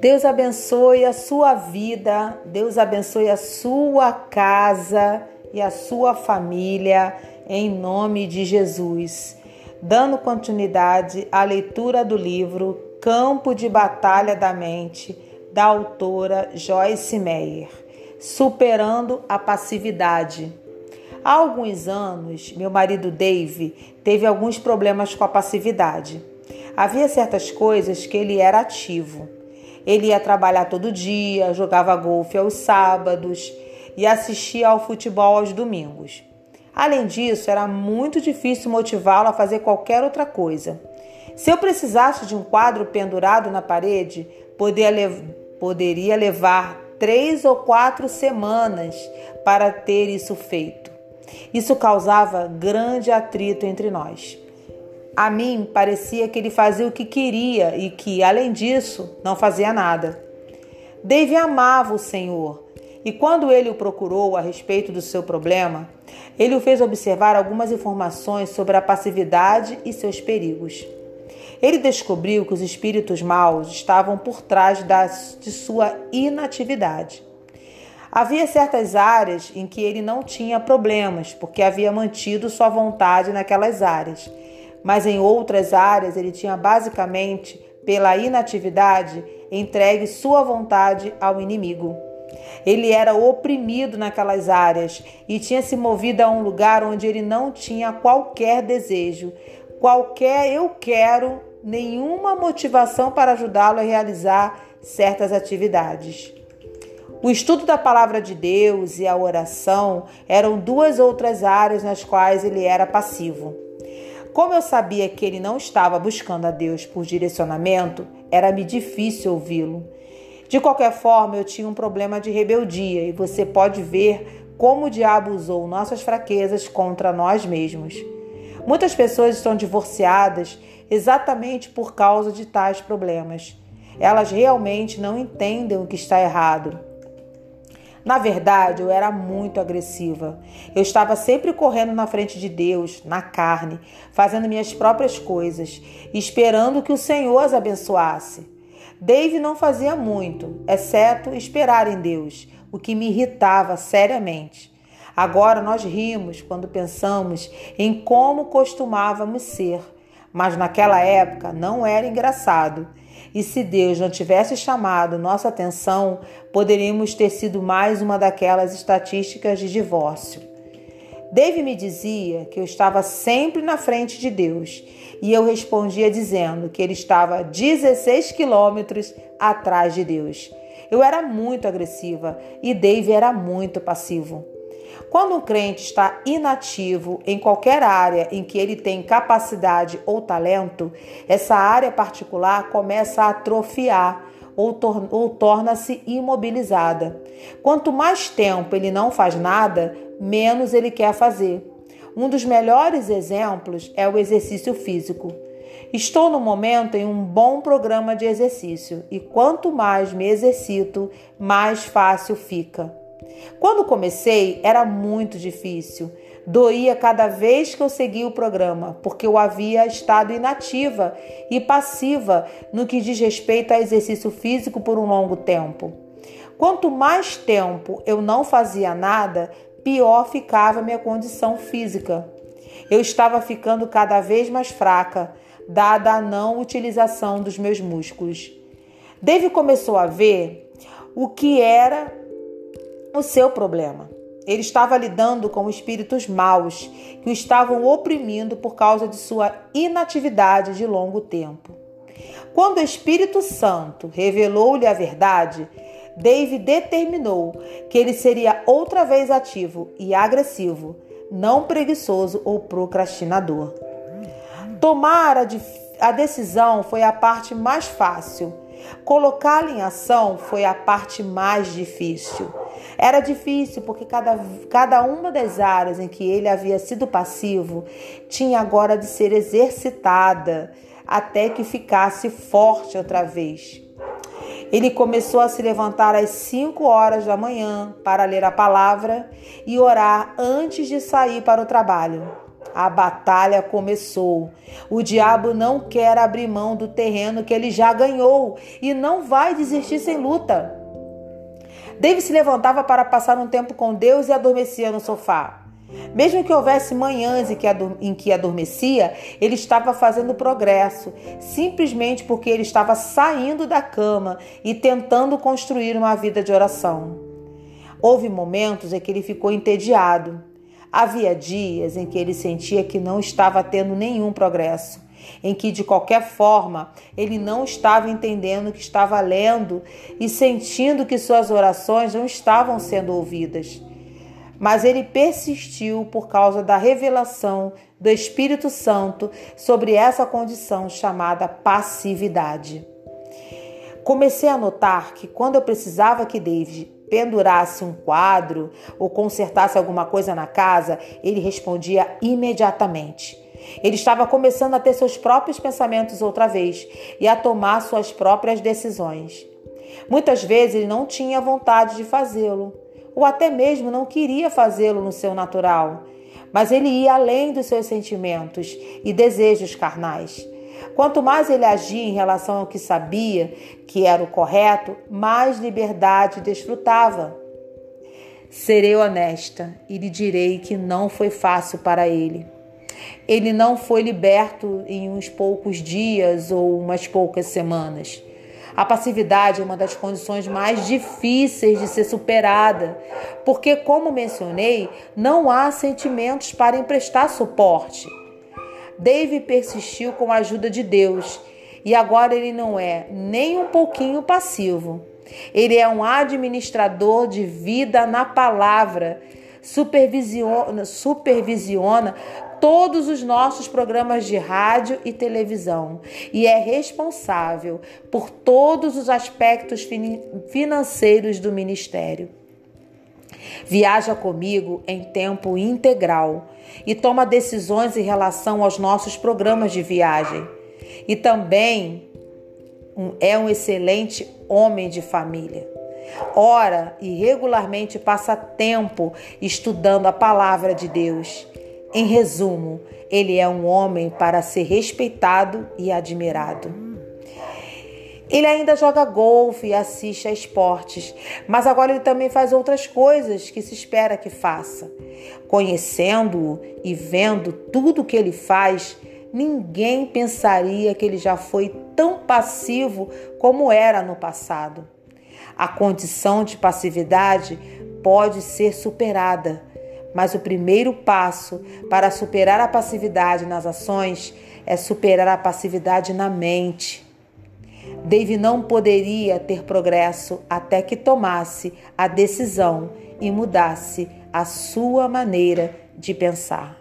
Deus abençoe a sua vida, Deus abençoe a sua casa e a sua família, em nome de Jesus. Dando continuidade à leitura do livro Campo de Batalha da Mente, da autora Joyce Meyer, Superando a Passividade. Há alguns anos, meu marido Dave teve alguns problemas com a passividade. Havia certas coisas que ele era ativo ele ia trabalhar todo dia, jogava golfe aos sábados e assistia ao futebol aos domingos. Além disso, era muito difícil motivá-lo a fazer qualquer outra coisa. Se eu precisasse de um quadro pendurado na parede, poderia levar três ou quatro semanas para ter isso feito. Isso causava grande atrito entre nós. A mim parecia que ele fazia o que queria e que, além disso, não fazia nada. Dave amava o Senhor e, quando ele o procurou a respeito do seu problema, ele o fez observar algumas informações sobre a passividade e seus perigos. Ele descobriu que os espíritos maus estavam por trás das, de sua inatividade. Havia certas áreas em que ele não tinha problemas, porque havia mantido sua vontade naquelas áreas mas em outras áreas ele tinha basicamente, pela inatividade, entregue sua vontade ao inimigo. Ele era oprimido naquelas áreas e tinha se movido a um lugar onde ele não tinha qualquer desejo, qualquer eu quero, nenhuma motivação para ajudá-lo a realizar certas atividades. O estudo da palavra de Deus e a oração eram duas outras áreas nas quais ele era passivo. Como eu sabia que ele não estava buscando a Deus por direcionamento, era-me difícil ouvi-lo. De qualquer forma, eu tinha um problema de rebeldia e você pode ver como o diabo usou nossas fraquezas contra nós mesmos. Muitas pessoas estão divorciadas exatamente por causa de tais problemas. Elas realmente não entendem o que está errado na verdade, eu era muito agressiva. Eu estava sempre correndo na frente de Deus, na carne, fazendo minhas próprias coisas, esperando que o Senhor as abençoasse. Dave não fazia muito, exceto esperar em Deus, o que me irritava seriamente. Agora nós rimos quando pensamos em como costumávamos ser, mas naquela época não era engraçado. E se Deus não tivesse chamado nossa atenção, poderíamos ter sido mais uma daquelas estatísticas de divórcio. Dave me dizia que eu estava sempre na frente de Deus e eu respondia dizendo que ele estava 16 quilômetros atrás de Deus. Eu era muito agressiva e Dave era muito passivo. Quando um crente está inativo em qualquer área em que ele tem capacidade ou talento, essa área particular começa a atrofiar ou, tor ou torna-se imobilizada. Quanto mais tempo ele não faz nada, menos ele quer fazer. Um dos melhores exemplos é o exercício físico. Estou no momento em um bom programa de exercício e quanto mais me exercito, mais fácil fica. Quando comecei, era muito difícil. Doía cada vez que eu seguia o programa, porque eu havia estado inativa e passiva no que diz respeito a exercício físico por um longo tempo. Quanto mais tempo eu não fazia nada, pior ficava minha condição física. Eu estava ficando cada vez mais fraca, dada a não utilização dos meus músculos. Dave começou a ver o que era o seu problema. Ele estava lidando com espíritos maus que o estavam oprimindo por causa de sua inatividade de longo tempo. Quando o Espírito Santo revelou-lhe a verdade, David determinou que ele seria outra vez ativo e agressivo, não preguiçoso ou procrastinador. Tomar a, a decisão foi a parte mais fácil. Colocá-la em ação foi a parte mais difícil. Era difícil porque cada, cada uma das áreas em que ele havia sido passivo tinha agora de ser exercitada até que ficasse forte outra vez. Ele começou a se levantar às 5 horas da manhã para ler a palavra e orar antes de sair para o trabalho. a batalha começou. O diabo não quer abrir mão do terreno que ele já ganhou e não vai desistir sem luta. David se levantava para passar um tempo com Deus e adormecia no sofá. Mesmo que houvesse manhãs em que adormecia, ele estava fazendo progresso, simplesmente porque ele estava saindo da cama e tentando construir uma vida de oração. Houve momentos em que ele ficou entediado. Havia dias em que ele sentia que não estava tendo nenhum progresso, em que de qualquer forma ele não estava entendendo o que estava lendo e sentindo que suas orações não estavam sendo ouvidas. Mas ele persistiu por causa da revelação do Espírito Santo sobre essa condição chamada passividade. Comecei a notar que quando eu precisava que David pendurasse um quadro ou consertasse alguma coisa na casa, ele respondia imediatamente. Ele estava começando a ter seus próprios pensamentos outra vez e a tomar suas próprias decisões. Muitas vezes ele não tinha vontade de fazê-lo, ou até mesmo não queria fazê-lo no seu natural, mas ele ia além dos seus sentimentos e desejos carnais. Quanto mais ele agia em relação ao que sabia que era o correto, mais liberdade desfrutava. Serei honesta e lhe direi que não foi fácil para ele. Ele não foi liberto em uns poucos dias ou umas poucas semanas. A passividade é uma das condições mais difíceis de ser superada, porque, como mencionei, não há sentimentos para emprestar suporte. Dave persistiu com a ajuda de Deus e agora ele não é nem um pouquinho passivo. Ele é um administrador de vida na palavra, supervisiona, supervisiona todos os nossos programas de rádio e televisão e é responsável por todos os aspectos financeiros do ministério. Viaja comigo em tempo integral e toma decisões em relação aos nossos programas de viagem. E também é um excelente homem de família. Ora e regularmente passa tempo estudando a palavra de Deus. Em resumo, ele é um homem para ser respeitado e admirado. Ele ainda joga golfe e assiste a esportes, mas agora ele também faz outras coisas que se espera que faça. Conhecendo-o e vendo tudo que ele faz, ninguém pensaria que ele já foi tão passivo como era no passado. A condição de passividade pode ser superada, mas o primeiro passo para superar a passividade nas ações é superar a passividade na mente. Dave não poderia ter progresso até que tomasse a decisão e mudasse a sua maneira de pensar.